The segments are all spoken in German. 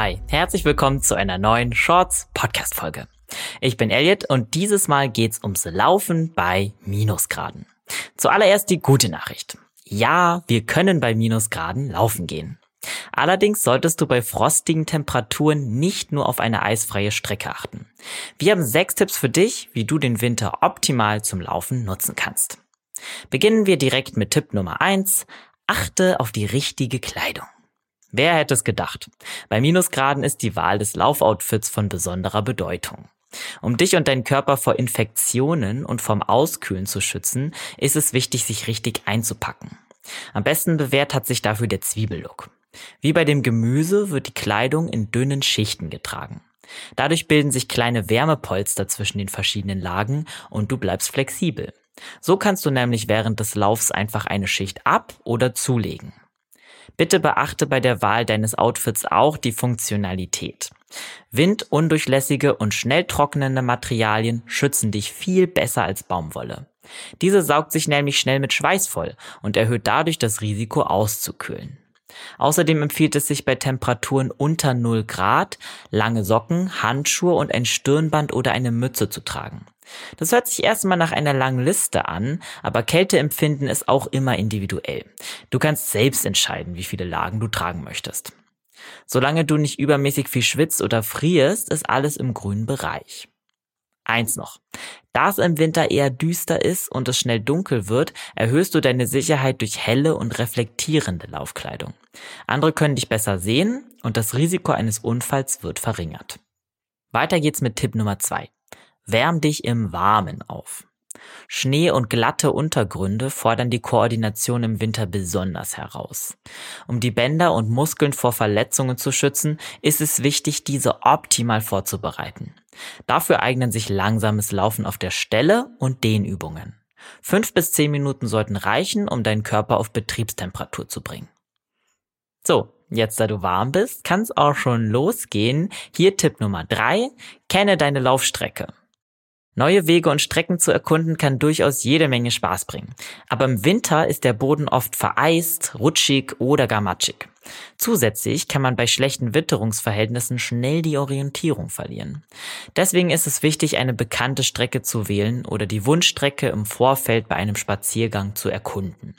Hi, herzlich willkommen zu einer neuen Shorts Podcast Folge. Ich bin Elliot und dieses Mal geht's ums Laufen bei Minusgraden. Zuallererst die gute Nachricht. Ja, wir können bei Minusgraden laufen gehen. Allerdings solltest du bei frostigen Temperaturen nicht nur auf eine eisfreie Strecke achten. Wir haben sechs Tipps für dich, wie du den Winter optimal zum Laufen nutzen kannst. Beginnen wir direkt mit Tipp Nummer eins: Achte auf die richtige Kleidung. Wer hätte es gedacht? Bei Minusgraden ist die Wahl des Laufoutfits von besonderer Bedeutung. Um dich und deinen Körper vor Infektionen und vom Auskühlen zu schützen, ist es wichtig, sich richtig einzupacken. Am besten bewährt hat sich dafür der Zwiebellook. Wie bei dem Gemüse wird die Kleidung in dünnen Schichten getragen. Dadurch bilden sich kleine Wärmepolster zwischen den verschiedenen Lagen und du bleibst flexibel. So kannst du nämlich während des Laufs einfach eine Schicht ab- oder zulegen. Bitte beachte bei der Wahl deines Outfits auch die Funktionalität. Windundurchlässige und schnell trocknende Materialien schützen dich viel besser als Baumwolle. Diese saugt sich nämlich schnell mit Schweiß voll und erhöht dadurch das Risiko auszukühlen. Außerdem empfiehlt es sich bei Temperaturen unter 0 Grad, lange Socken, Handschuhe und ein Stirnband oder eine Mütze zu tragen. Das hört sich erstmal nach einer langen Liste an, aber Kälteempfinden ist auch immer individuell. Du kannst selbst entscheiden, wie viele Lagen du tragen möchtest. Solange du nicht übermäßig viel schwitzt oder frierst, ist alles im grünen Bereich. Eins noch. Da es im Winter eher düster ist und es schnell dunkel wird, erhöhst du deine Sicherheit durch helle und reflektierende Laufkleidung. Andere können dich besser sehen und das Risiko eines Unfalls wird verringert. Weiter geht's mit Tipp Nummer zwei. Wärm dich im Warmen auf. Schnee und glatte Untergründe fordern die Koordination im Winter besonders heraus. Um die Bänder und Muskeln vor Verletzungen zu schützen, ist es wichtig, diese optimal vorzubereiten. Dafür eignen sich langsames Laufen auf der Stelle und Dehnübungen. Fünf bis zehn Minuten sollten reichen, um deinen Körper auf Betriebstemperatur zu bringen. So, jetzt da du warm bist, kann es auch schon losgehen. Hier Tipp Nummer drei: Kenne deine Laufstrecke. Neue Wege und Strecken zu erkunden kann durchaus jede Menge Spaß bringen. Aber im Winter ist der Boden oft vereist, rutschig oder gar matschig. Zusätzlich kann man bei schlechten Witterungsverhältnissen schnell die Orientierung verlieren. Deswegen ist es wichtig, eine bekannte Strecke zu wählen oder die Wunschstrecke im Vorfeld bei einem Spaziergang zu erkunden.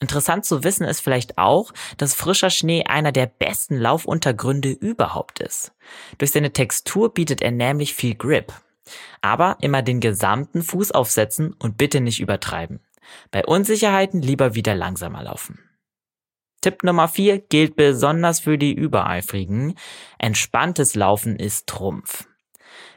Interessant zu wissen ist vielleicht auch, dass frischer Schnee einer der besten Laufuntergründe überhaupt ist. Durch seine Textur bietet er nämlich viel Grip. Aber immer den gesamten Fuß aufsetzen und bitte nicht übertreiben. Bei Unsicherheiten lieber wieder langsamer laufen. Tipp Nummer 4 gilt besonders für die Übereifrigen. Entspanntes Laufen ist Trumpf.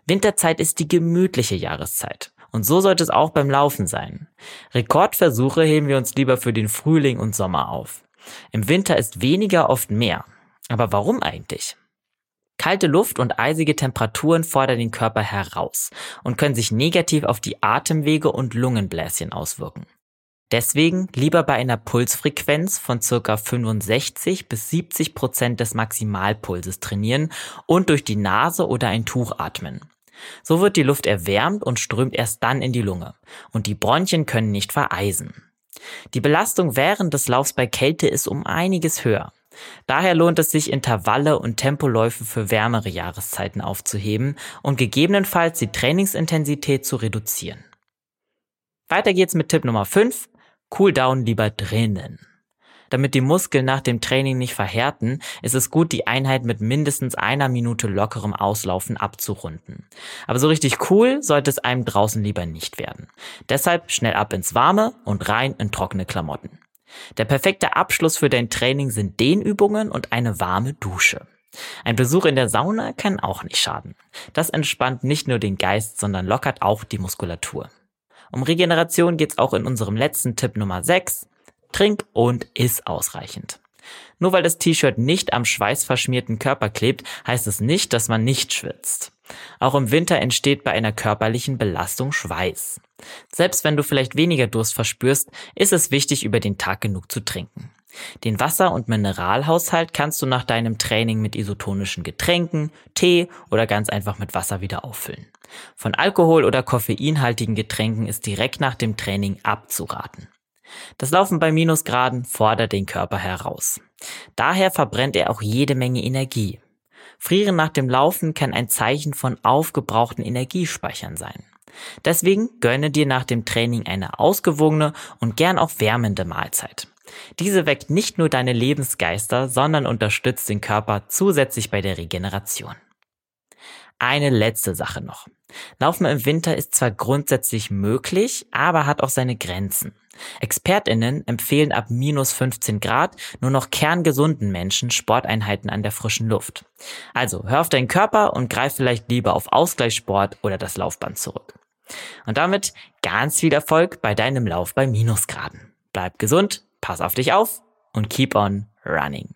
Winterzeit ist die gemütliche Jahreszeit. Und so sollte es auch beim Laufen sein. Rekordversuche heben wir uns lieber für den Frühling und Sommer auf. Im Winter ist weniger oft mehr. Aber warum eigentlich? Kalte Luft und eisige Temperaturen fordern den Körper heraus und können sich negativ auf die Atemwege und Lungenbläschen auswirken. Deswegen lieber bei einer Pulsfrequenz von circa 65 bis 70 Prozent des Maximalpulses trainieren und durch die Nase oder ein Tuch atmen. So wird die Luft erwärmt und strömt erst dann in die Lunge und die Bronchien können nicht vereisen. Die Belastung während des Laufs bei Kälte ist um einiges höher. Daher lohnt es sich, Intervalle und Tempoläufe für wärmere Jahreszeiten aufzuheben und gegebenenfalls die Trainingsintensität zu reduzieren. Weiter geht's mit Tipp Nummer 5. Cooldown lieber drinnen. Damit die Muskeln nach dem Training nicht verhärten, ist es gut, die Einheit mit mindestens einer Minute lockerem Auslaufen abzurunden. Aber so richtig cool sollte es einem draußen lieber nicht werden. Deshalb schnell ab ins Warme und rein in trockene Klamotten. Der perfekte Abschluss für dein Training sind Dehnübungen und eine warme Dusche. Ein Besuch in der Sauna kann auch nicht schaden. Das entspannt nicht nur den Geist, sondern lockert auch die Muskulatur. Um Regeneration geht's auch in unserem letzten Tipp Nummer 6. Trink und iss ausreichend. Nur weil das T-Shirt nicht am schweißverschmierten Körper klebt, heißt es nicht, dass man nicht schwitzt. Auch im Winter entsteht bei einer körperlichen Belastung Schweiß. Selbst wenn du vielleicht weniger Durst verspürst, ist es wichtig, über den Tag genug zu trinken. Den Wasser- und Mineralhaushalt kannst du nach deinem Training mit isotonischen Getränken, Tee oder ganz einfach mit Wasser wieder auffüllen. Von Alkohol oder koffeinhaltigen Getränken ist direkt nach dem Training abzuraten. Das Laufen bei Minusgraden fordert den Körper heraus. Daher verbrennt er auch jede Menge Energie. Frieren nach dem Laufen kann ein Zeichen von aufgebrauchten Energiespeichern sein. Deswegen gönne dir nach dem Training eine ausgewogene und gern auch wärmende Mahlzeit. Diese weckt nicht nur deine Lebensgeister, sondern unterstützt den Körper zusätzlich bei der Regeneration. Eine letzte Sache noch. Laufen im Winter ist zwar grundsätzlich möglich, aber hat auch seine Grenzen. ExpertInnen empfehlen ab minus 15 Grad nur noch kerngesunden Menschen Sporteinheiten an der frischen Luft. Also hör auf deinen Körper und greif vielleicht lieber auf Ausgleichssport oder das Laufband zurück. Und damit ganz viel Erfolg bei deinem Lauf bei Minusgraden. Bleib gesund, pass auf dich auf und keep on running.